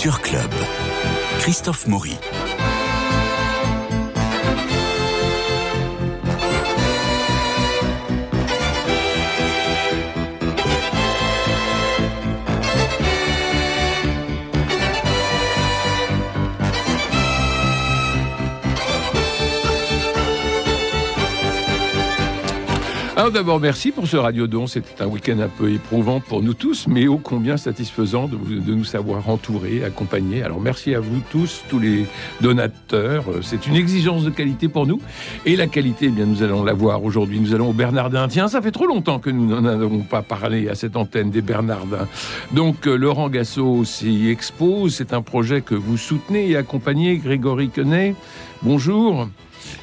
Culture Club. Christophe Maury. Alors d'abord, merci pour ce radiodon. C'était un week-end un peu éprouvant pour nous tous, mais ô combien satisfaisant de, nous savoir entourés, accompagnés. Alors merci à vous tous, tous les donateurs. C'est une exigence de qualité pour nous. Et la qualité, eh bien, nous allons la voir aujourd'hui. Nous allons au Bernardin. Tiens, ça fait trop longtemps que nous n'en avons pas parlé à cette antenne des Bernardins. Donc euh, Laurent Gassot s'y expose. C'est un projet que vous soutenez et accompagnez. Grégory Quenet, bonjour.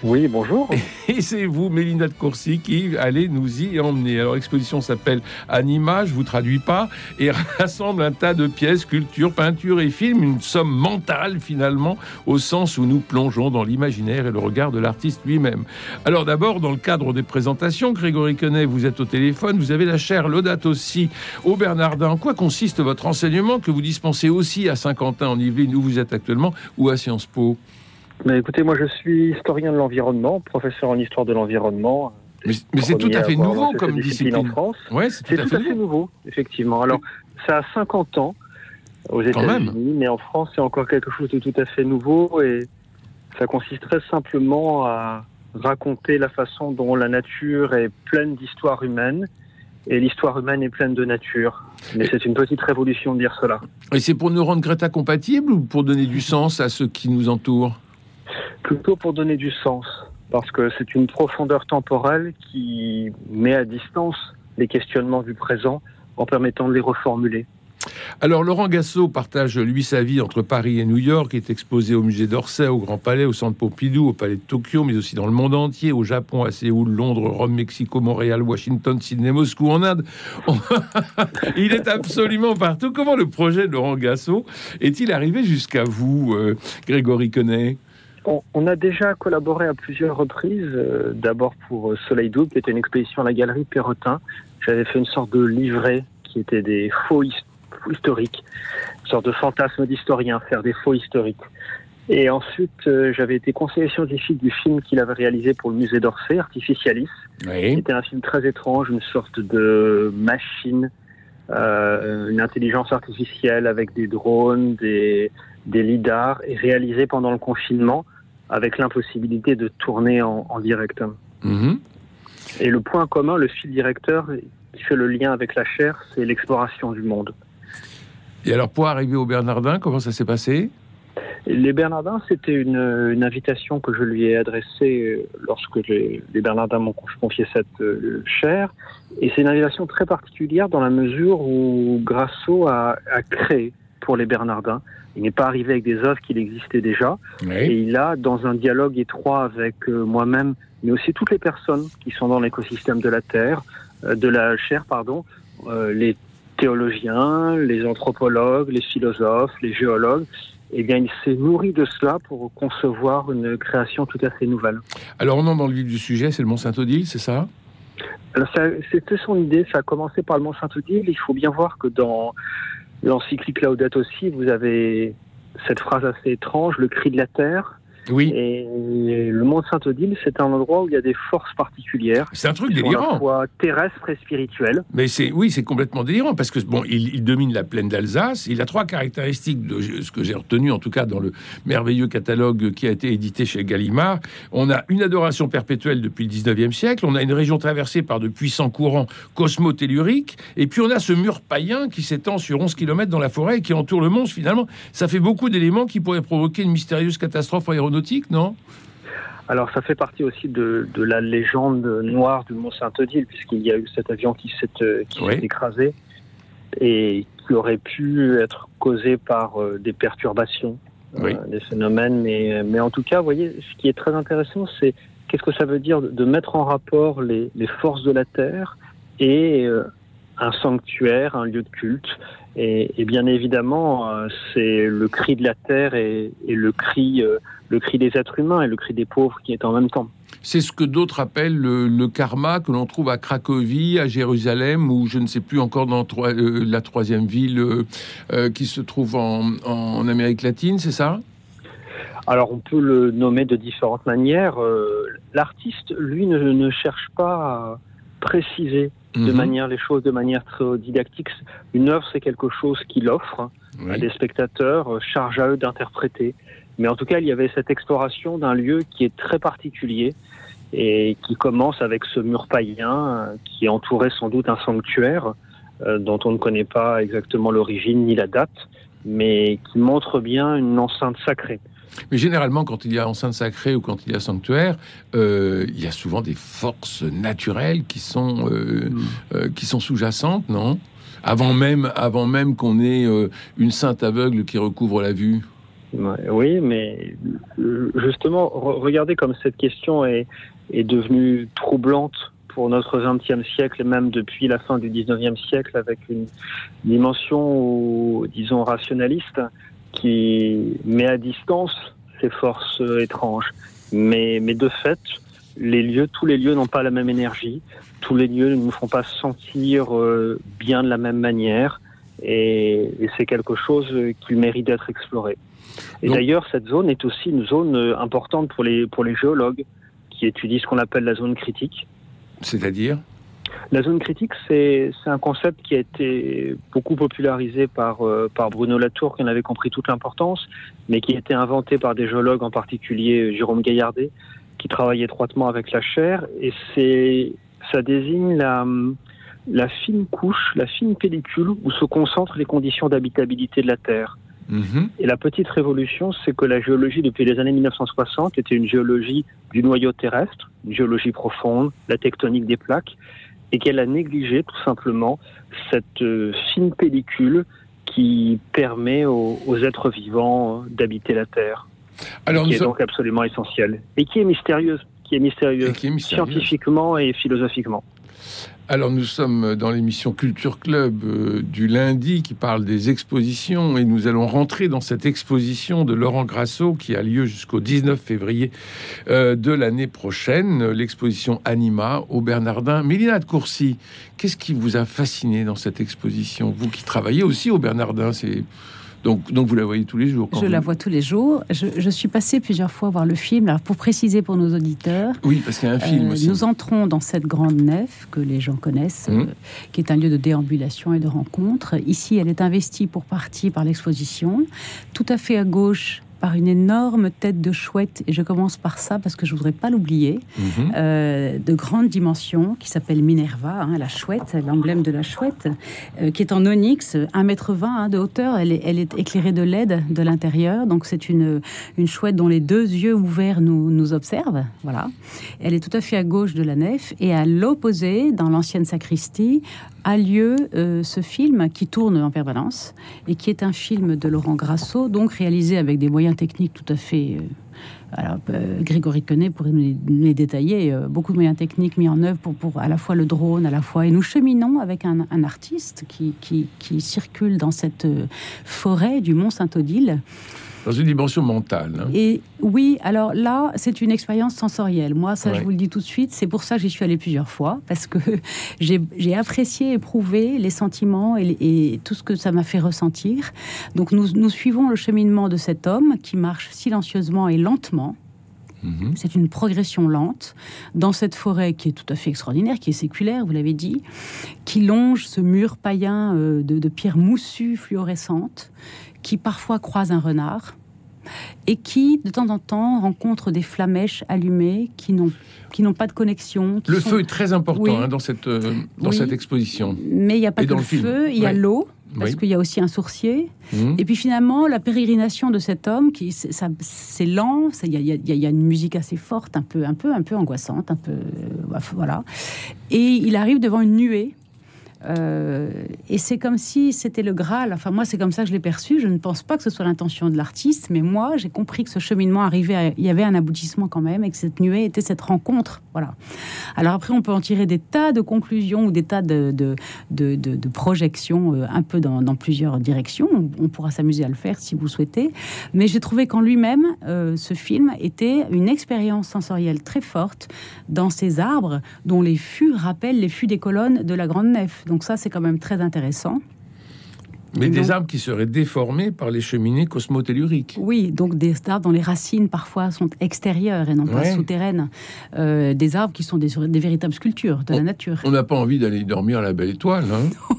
Oui, bonjour. Et c'est vous, Mélina de Courcy, qui allez nous y emmener. Alors, l'exposition s'appelle Anima, je vous traduis pas, et rassemble un tas de pièces, sculptures, peintures et films, une somme mentale finalement, au sens où nous plongeons dans l'imaginaire et le regard de l'artiste lui-même. Alors d'abord, dans le cadre des présentations, Grégory Quenet, vous êtes au téléphone, vous avez la chaire Laudato aussi au Bernardin. En quoi consiste votre enseignement que vous dispensez aussi à Saint-Quentin en Yvelines, où vous êtes actuellement, ou à Sciences Po? Mais écoutez, moi je suis historien de l'environnement, professeur en histoire de l'environnement. Mais, mais c'est tout à fait nouveau comme cette discipline. en France. Ouais, c'est tout à fait nouveau. nouveau, effectivement. Alors, ça a 50 ans aux. États-Unis, mais en France, c'est encore quelque chose de tout à fait nouveau et ça consiste très simplement à raconter la façon dont la nature est pleine d'histoire humaine et l'histoire humaine est pleine de nature. Mais c'est une petite révolution de dire cela. Et c'est pour nous rendre Greta compatibles ou pour donner du sens à ceux qui nous entourent Plutôt pour donner du sens, parce que c'est une profondeur temporelle qui met à distance les questionnements du présent en permettant de les reformuler. Alors Laurent Gassot partage lui sa vie entre Paris et New York, est exposé au musée d'Orsay, au Grand Palais, au Centre Pompidou, au Palais de Tokyo, mais aussi dans le monde entier, au Japon, à Séoul, Londres, Rome, Mexico, Montréal, Washington, Sydney, Moscou, en Inde. Il est absolument partout. Comment le projet de Laurent Gassot est-il arrivé jusqu'à vous, euh, Grégory Quenet? On, on a déjà collaboré à plusieurs reprises, euh, d'abord pour euh, Soleil Double, qui était une expédition à la galerie Perrotin. J'avais fait une sorte de livret qui était des faux, his- faux historiques, une sorte de fantasme d'historien, faire des faux historiques. Et ensuite, euh, j'avais été conseiller scientifique du film qu'il avait réalisé pour le musée d'Orsay, Artificialis. Oui. C'était un film très étrange, une sorte de machine, euh, une intelligence artificielle avec des drones, des, des lidars, et réalisé pendant le confinement avec l'impossibilité de tourner en, en direct. Mhm. Et le point commun, le fil directeur qui fait le lien avec la chair, c'est l'exploration du monde. Et alors pour arriver au Bernardin, comment ça s'est passé? Les Bernardins, c'était une, une invitation que je lui ai adressée euh, lorsque les, les Bernardins m'ont confié cette euh, chaire. Et c'est une invitation très particulière dans la mesure où Grasso a, a créé pour les Bernardins. Il n'est pas arrivé avec des œuvres qu'il existait déjà. Et Oui. il a, dans un dialogue étroit avec euh, moi-même, mais aussi toutes les personnes qui sont dans l'écosystème de la Terre, euh, de la chair, pardon, euh, les théologiens, les anthropologues, les philosophes, les géologues, eh bien, il s'est nourri de cela pour concevoir une création tout à fait nouvelle. Alors on entre dans le vif du sujet, c'est le Mont Saint-Odile, c'est ça? Alors, ça- C'était son idée, ça a commencé par le Mont Saint-Odile. Il faut bien voir que dans l'encyclique Laudato aussi, vous avez cette phrase assez étrange, le cri de la terre. Oui. Et le Mont Saint-Odile, c'est un endroit où il y a des forces particulières, C'est un truc sont à la délirant. fois terrestres et spirituelles. Mais c'est oui, c'est complètement délirant parce que bon, il, il domine la plaine d'Alsace. Il a trois caractéristiques de ce que j'ai retenu en tout cas dans le merveilleux catalogue qui a été édité chez Gallimard. On a une adoration perpétuelle depuis le 19e siècle. On a une région traversée par de puissants courants cosmotelluriques. Et puis on a ce mur païen qui s'étend sur 11 km dans la forêt et qui entoure le monstre. Finalement, ça fait beaucoup d'éléments qui pourraient provoquer une mystérieuse catastrophe aéronautique, non? Alors ça fait partie aussi de, de la légende noire du Mont Saint-Odile, puisqu'il y a eu cet avion qui s'est euh, Oui. écrasé et qui aurait pu être causé par euh, des perturbations, euh, des phénomènes. Mais, mais en tout cas, vous voyez, ce qui est très intéressant, c'est qu'est-ce que ça veut dire de, de mettre en rapport les, les forces de la Terre et euh, un sanctuaire, un lieu de culte. Et, bien évidemment, euh, c'est le cri de la terre et, le cri, euh, le cri des êtres humains et le cri des pauvres qui est en même temps. C'est ce que d'autres appellent le, karma que l'on trouve à Cracovie, à Jérusalem, ou je ne sais plus encore dans euh, la troisième ville qui se trouve en, Amérique latine, c'est ça? Alors on peut le nommer de différentes manières. L'artiste, lui, ne, ne, cherche pas à préciser de mhm. manière les choses de manière très didactique. Une œuvre, c'est quelque chose qu'il offre à des spectateurs, euh, charge à eux d'interpréter. Mais en tout cas, il y avait cette exploration d'un lieu qui est très particulier et qui commence avec ce mur païen euh, qui entourait sans doute un sanctuaire euh, dont on ne connaît pas exactement l'origine ni la date, mais qui montre bien une enceinte sacrée. Mais généralement, quand il y a enceinte sacrée ou quand il y a sanctuaire, euh, il y a souvent des forces naturelles qui sont, euh, mm. euh, qui sont sous-jacentes, non? Avant même, avant même qu'on ait une sainte aveugle qui recouvre la vue. Oui, mais justement, regardez comme cette question est, est devenue troublante pour notre 20e siècle et même depuis la fin du 19e siècle avec une dimension, disons, rationaliste qui met à distance ces forces étranges. Mais, mais de fait, les lieux, tous les lieux n'ont pas la même énergie. Tous les lieux ne nous font pas sentir euh, bien de la même manière. Et, c'est quelque chose qui mérite d'être exploré. Et d'ailleurs, cette zone est aussi une zone euh, importante pour les, pour les géologues qui étudient ce qu'on appelle la zone critique. C'est-à-dire? La zone critique, c'est un concept qui a été beaucoup popularisé par, euh, par Bruno Latour, qui en avait compris toute l'importance, mais qui a été inventé par des géologues, en particulier Jérôme Gaillardet, qui travaille étroitement avec la chair. Et c'est ça désigne la, la fine couche, la fine pellicule où se concentrent les conditions d'habitabilité de la Terre. Mm-hmm. Et la petite révolution, c'est que la géologie, depuis les années 1960, était une géologie du noyau terrestre, une géologie profonde, la tectonique des plaques, et qu'elle a négligé tout simplement cette euh, fine pellicule qui permet aux, êtres vivants euh, d'habiter la Terre. Alors, qui est donc absolument essentielle et qui est mystérieuse, qui est mystérieuse, qui est mystérieuse. scientifiquement et philosophiquement. Alors nous sommes dans l'émission Culture Club euh, du lundi qui parle des expositions et nous allons rentrer dans cette exposition de Laurent Grasso qui a lieu jusqu'au 19 février euh, de l'année prochaine, l'exposition Anima au Bernardin. Mélina de Courcy, qu'est-ce qui vous a fasciné dans cette exposition? Vous qui travaillez aussi au Bernardin, c'est donc, donc vous la voyez tous les jours Je la vois tous les jours. Je, suis passée plusieurs fois voir le film. Alors pour préciser pour nos auditeurs, oui, parce qu'il y a un film euh, aussi. Nous entrons dans cette grande nef que les gens connaissent, mmh. euh, qui est un lieu de déambulation et de rencontre. Ici, elle est investie pour partie par l'exposition. Tout à fait à gauche, par une énorme tête de chouette, et je commence par ça parce que je voudrais pas l'oublier, mhm. euh, de grande dimension, qui s'appelle Minerva, hein, la chouette, l'emblème de la chouette, euh, qui est en onyx, 1m20 hein, de hauteur, elle est, elle est éclairée de LED de l'intérieur, donc c'est une, une chouette dont les deux yeux ouverts nous, nous observent, voilà. Elle est tout à fait à gauche de la nef, et à l'opposé, dans l'ancienne sacristie, a lieu euh, ce film qui tourne en permanence et qui est un film de Laurent Grasso, donc réalisé avec des moyens techniques tout à fait. Euh, alors, euh, Grégory Quenet pourrait nous les, détailler. beaucoup de moyens techniques mis en œuvre pour, pour, à la fois le drone, à la fois. Et nous cheminons avec un, artiste qui, qui, qui, circule dans cette forêt du Mont Saint-Odile dans une dimension mentale. Hein. Et oui, alors là, c'est une expérience sensorielle. Moi, ça, je vous le dis tout de suite, c'est pour ça que j'y suis allée plusieurs fois, parce que j'ai apprécié, éprouvé les sentiments et, tout ce que ça m'a fait ressentir. Donc, nous, nous suivons le cheminement de cet homme qui marche silencieusement et lentement. Mhm. C'est une progression lente dans cette forêt qui est tout à fait extraordinaire, qui est séculaire, vous l'avez dit, qui longe ce mur païen euh, de, de pierres moussues fluorescentes, qui parfois croise un renard et qui, de temps en temps, rencontre des flamèches allumées qui n'ont qui n'ont pas de connexion. Le feu est très important hein, dans cette euh, dans cette exposition. Mais il n'y a pas que le feu, il y a l'eau. Parce qu'il y a aussi un sourcier. Mmh. Et puis finalement, la pérégrination de cet homme, qui c'est lent, il y, y, a une musique assez forte, un peu, un peu, un peu angoissante, un peu, euh, voilà. Et il arrive devant une nuée Euh, et c'est comme si c'était le Graal. Enfin, moi, c'est comme ça que je l'ai perçu. Je ne pense pas que ce soit l'intention de l'artiste, mais moi, j'ai compris que ce cheminement arrivait, il y avait un aboutissement quand même, et que cette nuée était cette rencontre. Voilà. Alors après, on peut en tirer des tas de conclusions ou des tas de, de, de, projections euh, un peu dans, plusieurs directions. On, pourra s'amuser à le faire si vous souhaitez. Mais j'ai trouvé qu'en lui-même, euh, ce film était une expérience sensorielle très forte dans ces arbres dont les fûts rappellent les fûts des colonnes de la grande nef. Donc ça, c'est quand même très intéressant. Mais des arbres qui seraient déformés par les cheminées cosmotelluriques. Oui, donc des arbres dont les racines parfois sont extérieures et non pas souterraines. Euh, des arbres qui sont des, véritables sculptures de la nature. On n'a pas envie d'aller dormir à la belle étoile. Hein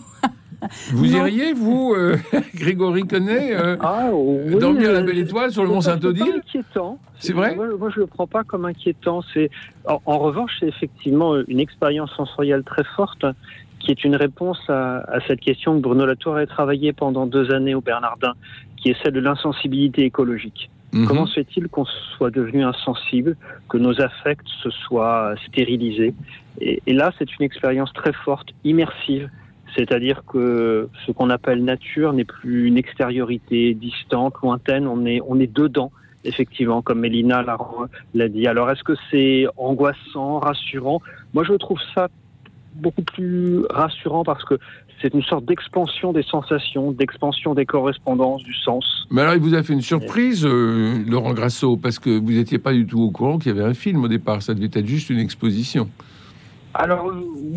Vous iriez, vous, euh, Grégory Connet, euh, ah, dormir à la belle étoile sur le mont Saint-Odile? inquiétant. C'est vrai? Moi, je ne le prends pas comme inquiétant. C'est en, revanche, c'est effectivement une expérience sensorielle très forte qui est une réponse à, cette question que Bruno Latour a travaillé pendant deux années au Bernardin, qui est celle de l'insensibilité écologique. Mhm. Comment se fait-il qu'on soit devenu insensible, que nos affects se soient stérilisés et, là, c'est une expérience très forte, immersive, c'est-à-dire que ce qu'on appelle nature n'est plus une extériorité distante, lointaine, on est, on est dedans, effectivement, comme Mélina l'a dit. Alors, est-ce que c'est angoissant, rassurant? Moi, je trouve ça beaucoup plus rassurant parce que c'est une sorte d'expansion des sensations, d'expansion des correspondances, du sens. Mais alors, il vous a fait une surprise, euh, Laurent Grasso, parce que vous n'étiez pas du tout au courant qu'il y avait un film au départ. Ça devait être juste une exposition. Alors,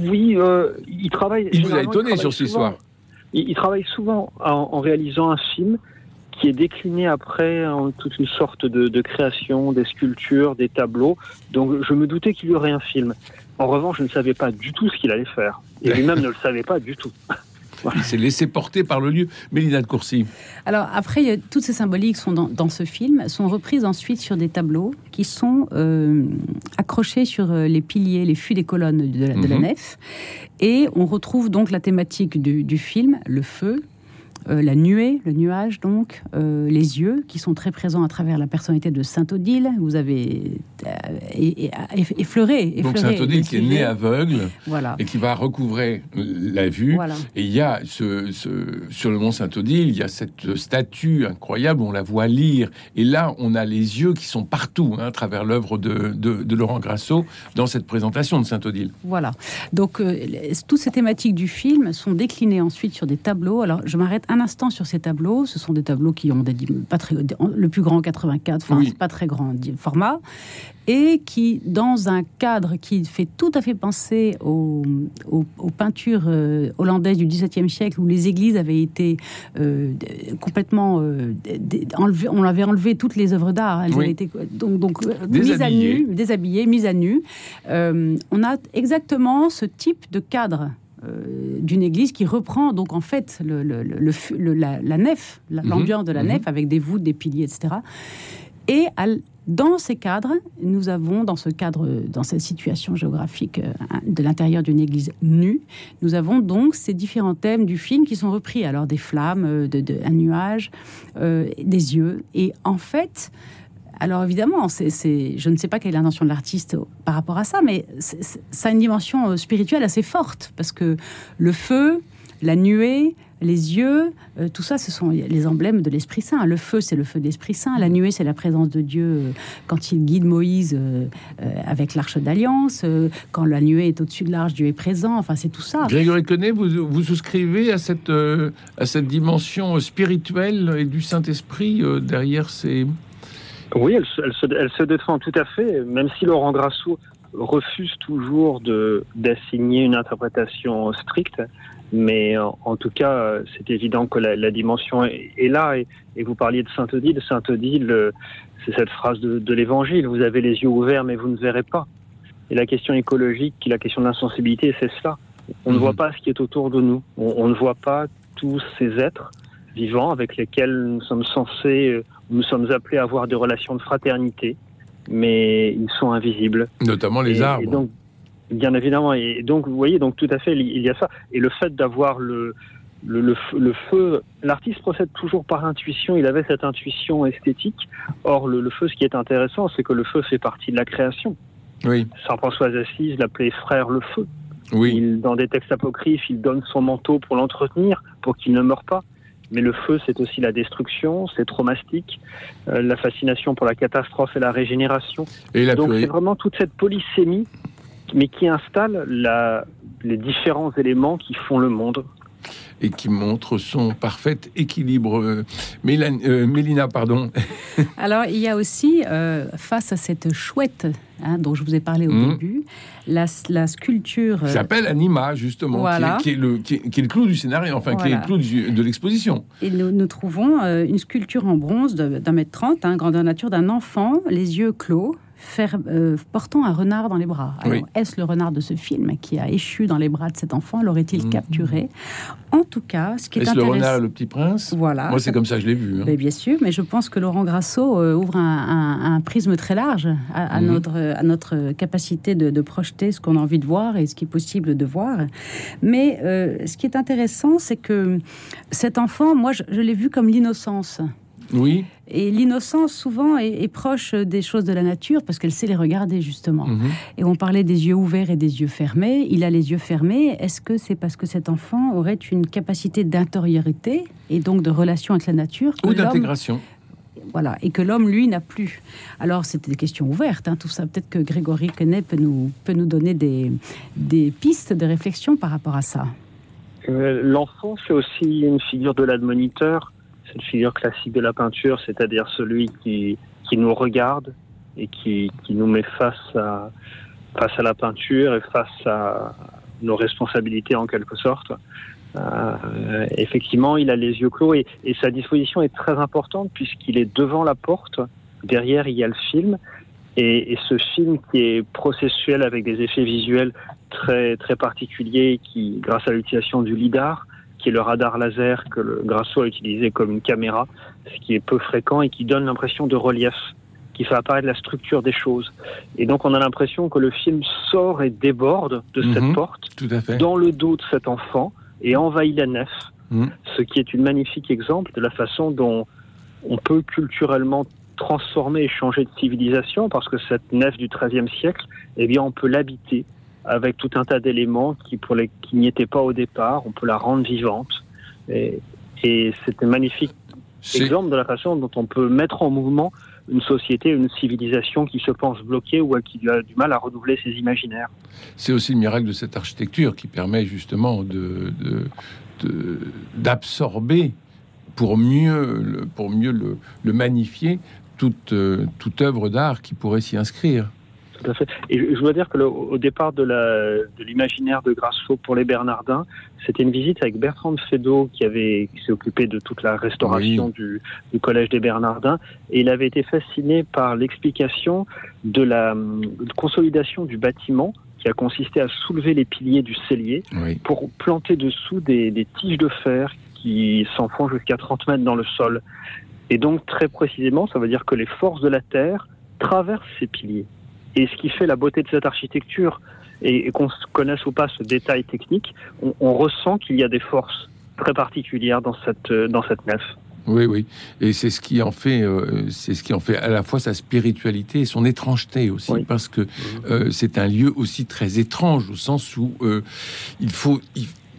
oui, euh, il travaille. Il vous a étonné sur ce soir. Il, travaille souvent en, réalisant un film qui est décliné après en toute une sorte de, de création, des sculptures, des tableaux. Donc, je me doutais qu'il y aurait un film. En revanche, je ne savais pas du tout ce qu'il allait faire. Et lui-même ne le savait pas du tout. Il s'est laissé porter par le lieu. Mélina de Courcy. Alors après, toutes ces symboliques sont dans, ce film, sont reprises ensuite sur des tableaux qui sont euh, accrochés sur euh, les piliers, les fûts des colonnes de la, mhm. nef. Et on retrouve donc la thématique du film, le feu, euh, la nuée, le nuage donc, euh, les yeux qui sont très présents à travers la personnalité de Saint-Odile. Vous avez euh, effleuré, Donc Saint-Odile qui est né aveugle voilà. et qui va recouvrer la vue. Et il y a ce, sur le mont Saint-Odile, il y a cette statue incroyable, on la voit lire. Et là, on a les yeux qui sont partout hein, à travers l'œuvre de, Laurent Grasso dans cette présentation de Saint-Odile. Voilà. Donc toutes ces thématiques du film sont déclinées ensuite sur des tableaux. Alors je m'arrête un instant sur ces tableaux. Ce sont des tableaux qui ont des, pas très, le plus grand 84, enfin pas très grand format, et qui, dans un cadre qui fait tout à fait penser aux, peintures euh, hollandaises du XVIIe siècle, où les églises avaient été euh, complètement euh, on avait enlevé toutes les œuvres d'art. Elles avaient été donc, donc mises à nu, déshabillées, mises à nu. on a exactement ce type de cadre euh, d'une église qui reprend donc en fait le, la, nef, mhm. l'ambiance de la mhm. nef avec des voûtes, des piliers, etc. Et dans ces cadres, nous avons, dans ce cadre, dans cette situation géographique euh, de l'intérieur d'une église nue, nous avons donc ces différents thèmes du film qui sont repris. Alors des flammes, euh, de, un nuage, des yeux. Et en fait, alors évidemment, je ne sais pas quelle est l'intention de l'artiste par rapport à ça, mais ça a une dimension euh, spirituelle assez forte, parce que le feu, la nuée, les yeux, euh, tout ça, ce sont les emblèmes de l'Esprit Saint. Le feu, c'est le feu de l'Esprit Saint. La nuée, c'est la présence de Dieu euh, quand il guide Moïse avec l'arche d'alliance. quand la nuée est au-dessus de l'arche, Dieu est présent. Enfin, c'est tout ça. Grégory Connet, vous, vous souscrivez à cette, à cette dimension spirituelle et du Saint-Esprit derrière ces, oui, elle, se, défend tout à fait, même si Laurent Grasso refuse toujours de d'assigner une interprétation stricte. Mais en, tout cas, c'est évident que la, dimension est, là. Et, vous parliez de Saint-Odile. Saint-Odile, c'est cette phrase de, l'Évangile. Vous avez les yeux ouverts, mais vous ne verrez pas. Et la question écologique, la question de l'insensibilité, c'est cela. On ne mhm. voit pas ce qui est autour de nous. on, ne voit pas tous ces êtres vivants avec lesquels nous sommes censés nous sommes appelés à avoir des relations de fraternité, mais ils sont invisibles. Notamment les arbres. donc, bien évidemment. Et donc, vous voyez, donc tout à fait, il y a ça. Et le fait d'avoir le, le, le, feu, l'artiste procède toujours par intuition, il avait cette intuition esthétique. Or, le, feu, ce qui est intéressant, c'est que le feu fait partie de la création. Oui. Saint François d'Assise l'appelait frère le feu. Oui. dans des textes apocryphes, il donne son manteau pour l'entretenir, pour qu'il ne meure pas. Mais le feu, c'est aussi la destruction, c'est traumatique, euh, la fascination pour la catastrophe et la régénération. Et Donc c'est vraiment toute cette polysémie, mais qui installe la, les différents éléments qui font le monde et qui montre son parfait équilibre. Euh, euh, Mélina, pardon. Alors, il y a aussi, euh, face à cette chouette hein, dont je vous ai parlé au mmh. début, la, sculpture. Qui s'appelle Anima, justement, qui, est, le, qui, est, le, clou du scénario, enfin, qui est le clou de l'exposition. Et nous, nous trouvons une sculpture en bronze d'un mètre trente, hein, grandeur nature, d'un enfant, les yeux clos, faire, euh, portant un renard dans les bras. Est-ce le renard de ce film qui a échu dans les bras de cet enfant? L'aurait-il mhm. capturé? En tout cas, ce qui est, est le renard le petit prince? Voilà. Moi, c'est comme ça que je l'ai vu. Hein. bien sûr, mais je pense que Laurent Grasso euh, ouvre un, prisme très large à, mhm. notre, à notre capacité de, projeter ce qu'on a envie de voir et ce qui est possible de voir. Mais euh, ce qui est intéressant, c'est que cet enfant, moi, je l'ai vu comme l'innocence. Oui. Et l'innocence, souvent, est, proche des choses de la nature parce qu'elle sait les regarder, justement. Mhm. Et on parlait des yeux ouverts et des yeux fermés. Il a les yeux fermés. Est-ce que c'est parce que cet enfant aurait une capacité d'intériorité et donc de relation avec la nature Ou d'intégration voilà, et que l'homme, lui, n'a plus. Alors, c'était des questions ouvertes, hein, tout ça. Peut-être que Grégory Quenet peut nous, peut nous donner des, des pistes de réflexion par rapport à ça. Euh, l'enfant, c'est aussi une figure de l'admoniteur c'est une figure classique de la peinture, c'est-à-dire celui qui, qui nous regarde et qui, qui nous met face à, face à la peinture et face à nos responsabilités en quelque sorte. Euh, effectivement, il a les yeux clos et, sa disposition est très importante puisqu'il est devant la porte. Derrière, il y a le film. Et, et, ce film qui est processuel avec des effets visuels très, très particuliers qui, grâce à l'utilisation du lidar, qui est le radar laser que le Grasso a utilisé comme une caméra, ce qui est peu fréquent et qui donne l'impression de relief, qui fait apparaître la structure des choses. Et donc on a l'impression que le film sort et déborde de cette mhm. porte, tout à fait. dans le dos de cet enfant, et envahit la nef, mhm. ce qui est un magnifique exemple de la façon dont on peut culturellement transformer et changer de civilisation, parce que cette nef du XIIIe siècle, eh bien, on peut l'habiter avec tout un tas d'éléments qui, pour les, qui n'y étaient pas au départ. On peut la rendre vivante. Et, et c'est un magnifique exemple de la façon dont on peut mettre en mouvement une société, une civilisation qui se pense bloquée ou qui a du mal à renouveler ses imaginaires. C'est aussi le miracle de cette architecture qui permet justement de, d'absorber pour mieux, pour mieux le, le magnifier toute, toute œuvre d'art qui pourrait s'y inscrire. Et je, dois dire que au départ de l'imaginaire de, de Grasso pour les Bernardins, c'était une visite avec Bertrand de Fédot qui avait qui s'est occupé de toute la restauration du, du, collège des Bernardins et il avait été fasciné par l'explication de la consolidation du bâtiment qui a consisté à soulever les piliers du cellier pour planter dessous des, des tiges de fer qui s'enfoncent jusqu'à 30 mètres dans le sol. Et donc très précisément, ça veut dire que les forces de la terre traversent ces piliers. Et ce qui fait la beauté de cette architecture, et, qu'on connaisse ou pas ce détail technique, on, ressent qu'il y a des forces très particulières dans cette, dans cette nef. Oui, oui, et c'est ce qui en fait, euh, c'est ce qui en fait à la fois sa spiritualité et son étrangeté aussi, parce que euh, c'est un lieu aussi très étrange au sens où euh, il faut,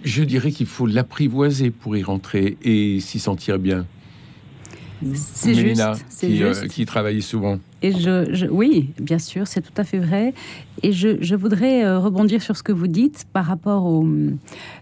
je dirais qu'il faut l'apprivoiser pour y rentrer et s'y sentir bien. C'est juste, qui, qui travaillait souvent. Et je, oui, bien sûr, c'est tout à fait vrai. Et je, voudrais euh, rebondir sur ce que vous dites par rapport au.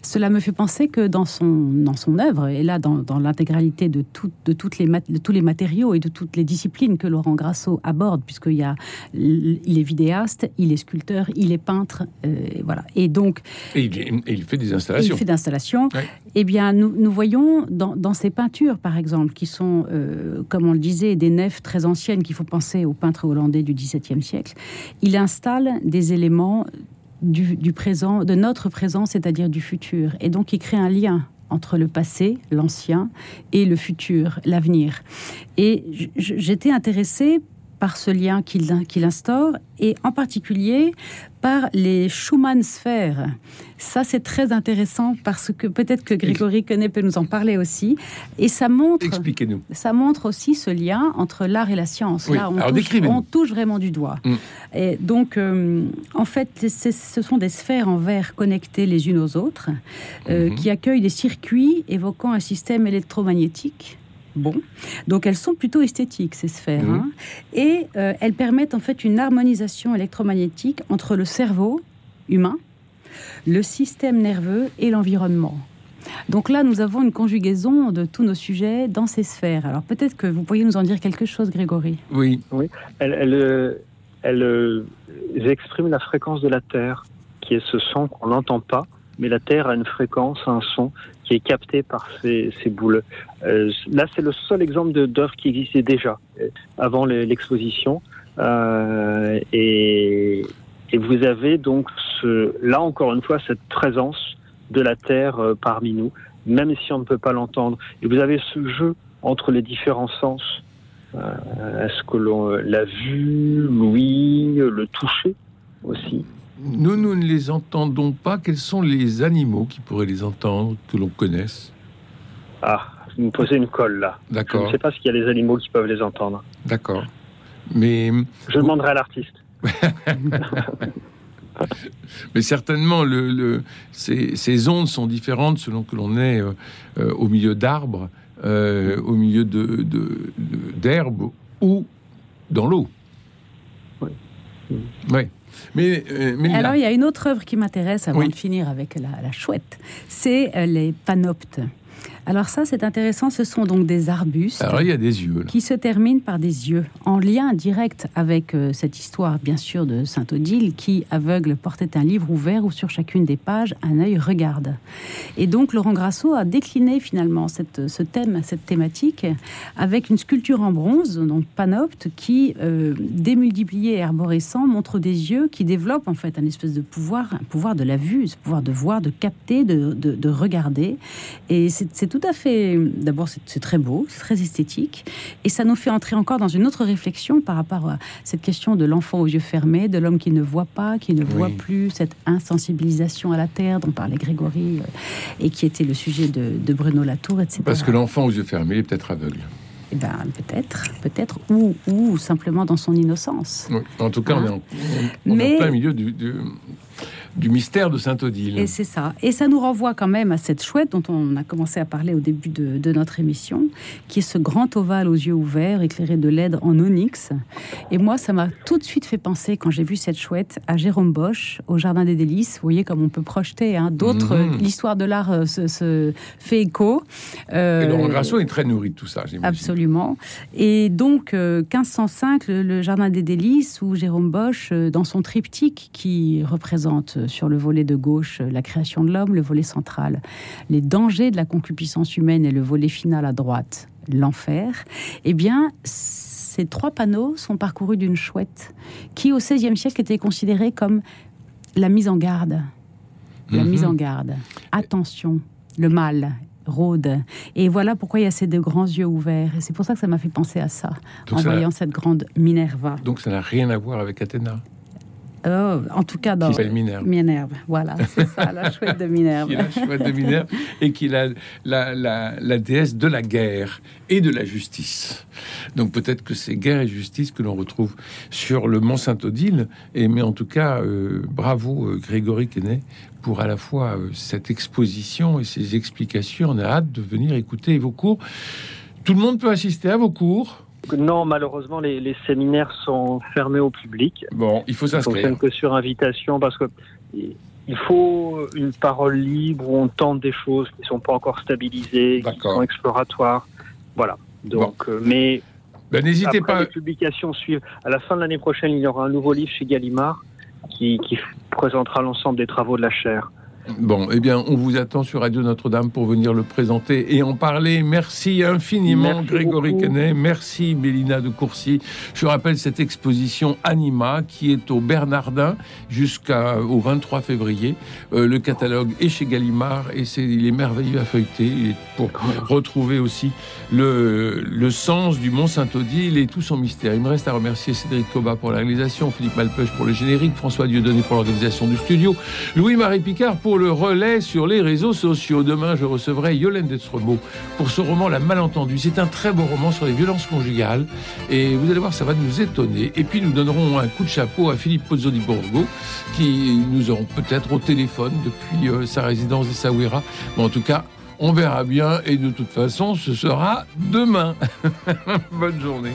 Cela me fait penser que dans son, dans son œuvre, et là, dans, l'intégralité de, de, toutes les de tous les matériaux et de toutes les disciplines que Laurent Grasso aborde, puisqu'il y a. Il est vidéaste, il est sculpteur, il est peintre, euh, voilà. Et donc. Et il, fait des installations. Il fait d'installations. Eh bien, nous, nous voyons dans, dans, ces peintures, par exemple, qui sont, euh, comme on le disait, des nefs très anciennes qu'il faut penser peintre hollandais du XVIIe siècle, il installe des éléments du, présent, de notre présent, c'est-à-dire du futur. Et donc il crée un lien entre le passé, l'ancien, et le futur, l'avenir. Et j'étais intéressée par ce lien qu'il instaure et en particulier par les Schumann sphères. Ça, c'est très intéressant parce que peut-être que Grégory Quenet peut nous en parler aussi. Et ça montre, Expliquez-nous. Ça montre aussi ce lien entre l'art et la science. Là, on, touche, on, touche, vraiment du doigt. Mm. Et donc, euh, en fait, ce sont des sphères en verre connectées les unes aux autres euh, mm-hmm. qui accueillent des circuits évoquant un système électromagnétique Bon, donc elles sont plutôt esthétiques ces sphères, mhm. hein. et euh, elles permettent en fait une harmonisation électromagnétique entre le cerveau humain, le système nerveux et l'environnement. Donc là, nous avons une conjugaison de tous nos sujets dans ces sphères. Alors peut-être que vous pourriez nous en dire quelque chose, Grégory. Oui, oui. Elles, elles, elles euh, expriment la fréquence de la Terre, qui est ce son qu'on n'entend pas, mais la Terre a une fréquence, un son qui est capté par ces, boules. Euh, là, c'est le seul exemple d'œuvre qui existait déjà euh, avant l'exposition. Euh, et, vous avez donc là encore une fois cette présence de la Terre parmi nous, même si on ne peut pas l'entendre. Et vous avez ce jeu entre les différents sens. Est-ce que l'on l'a vu, l'ouïe, le toucher aussi? Nous, nous ne les entendons pas. Quels sont les animaux qui pourraient les entendre, que l'on connaisse? Ah, vous me posez une colle là. D'accord. Je ne sais pas s'il y a des animaux qui peuvent les entendre. D'accord. Mais. Je demanderai à l'artiste. Mais certainement, le, ces, ondes sont différentes selon que l'on est euh, euh, au milieu d'arbres, euh, au milieu d'herbes de, d'herbes ou dans l'eau. Oui. Oui. Mais, euh, Alors, il y a une autre œuvre qui m'intéresse avant de finir avec la, la chouette. C'est euh, les panoptes. Alors ça, c'est intéressant. Ce sont donc des arbustes. Alors il y a des yeux. Qui se terminent par des yeux, en lien direct avec euh, cette histoire, bien sûr, de Saint Odile, qui, aveugle, portait un livre ouvert où sur chacune des pages, un œil regarde. Et donc Laurent Grasso a décliné finalement cette, ce thème, cette thématique, avec une sculpture en bronze, donc panopte, qui, euh, démultiplié et arborescent, montre des yeux qui développent en fait un espèce de pouvoir, un pouvoir de la vue, ce pouvoir de voir, de capter, de, de, de regarder. Et c'est tout à fait. D'abord, c'est très beau, c'est très esthétique, et ça nous fait entrer encore dans une autre réflexion par rapport à cette question de l'enfant aux yeux fermés, de l'homme qui ne voit pas, qui ne voit plus, cette insensibilisation à la terre dont parlait Grégory euh, et qui était le sujet de, Bruno Latour, etc. Parce que l'enfant aux yeux fermés est peut-être aveugle. Eh ben, peut-être, peut-être, ou, ou simplement dans son innocence. En tout cas, on est en, on, plein milieu du, du mystère de Saint-Odile. Et c'est ça. Et ça nous renvoie quand même à cette chouette dont on a commencé à parler au début de, notre émission, qui est ce grand ovale aux yeux ouverts, éclairé de LED en onyx. Et moi, ça m'a tout de suite fait penser, quand j'ai vu cette chouette, à Jérôme Bosch, au Jardin des Délices. Vous voyez comme on peut projeter hein, d'autres. Mhm. L'histoire de l'art euh, se, fait écho. Euh, et Laurent Grasso est très nourri de tout ça, Absolument. Et donc, 1505, euh, le, le, Jardin des Délices, où Jérôme Bosch, dans son triptyque qui représente sur le volet de gauche la création de l'homme, le volet central, les dangers de la concupiscence humaine et le volet final à droite, l'enfer, eh bien, ces trois panneaux sont parcourus d'une chouette qui, au XVIe siècle, était considérée comme la mise en garde. La mise en mhm. garde. Attention, le mal rôde. Et voilà pourquoi il y a ces deux grands yeux ouverts. Et c'est pour ça que ça m'a fait penser à ça, en voyant cette grande Minerva. Donc ça n'a rien à voir avec Athéna Oh, en tout cas, dans Minerve. Minerve, voilà, c'est ça, la chouette de Minerve. qui la chouette de Minerve et qui est la, la, déesse de la guerre et de la justice. Donc peut-être que c'est guerre et justice que l'on retrouve sur le Mont Saint-Odile. Et mais en tout cas, euh, bravo euh, Grégory Quenet pour à la fois euh, cette exposition et ces explications. On a hâte de venir écouter vos cours. Tout le monde peut assister à vos cours. Non, malheureusement, les, séminaires sont fermés au public. Bon, il faut s'inscrire. que sur invitation parce que il faut une parole libre où on tente des choses qui ne sont pas encore stabilisées, qui sont exploratoires. Voilà. Donc, euh, mais ben, n'hésitez pas. Les publications suivent. À la fin de l'année prochaine, il y aura un nouveau livre chez Gallimard qui, qui présentera l'ensemble des travaux de la chaire. Bon, eh bien, on vous attend sur Radio Notre-Dame pour venir le présenter et en parler. Merci infiniment, Grégory Canet. Merci, Mélina de Courcy. Je rappelle cette exposition Anima qui est au Bernardin jusqu'au 23 février. Euh, le catalogue est chez Gallimard et c'est, il est merveilleux à feuilleter pour retrouver aussi le, le sens du Mont Saint-Odile et tout son mystère. Il me reste à remercier Cédric Coba pour la réalisation, Philippe Malpeuch pour le générique, François Dieudonné pour l'organisation du studio, Louis-Marie Picard pour le relais sur les réseaux sociaux. Demain, je recevrai Yolène Destremo pour ce roman La Malentendue. C'est un très beau roman sur les violences conjugales et vous allez voir, ça va nous étonner. Et puis, nous donnerons un coup de chapeau à Philippe Pozzo di Borgo qui nous auront peut-être au téléphone depuis euh, sa résidence de Sawira. Mais en tout cas, on verra bien et de toute façon, ce sera demain. Bonne journée.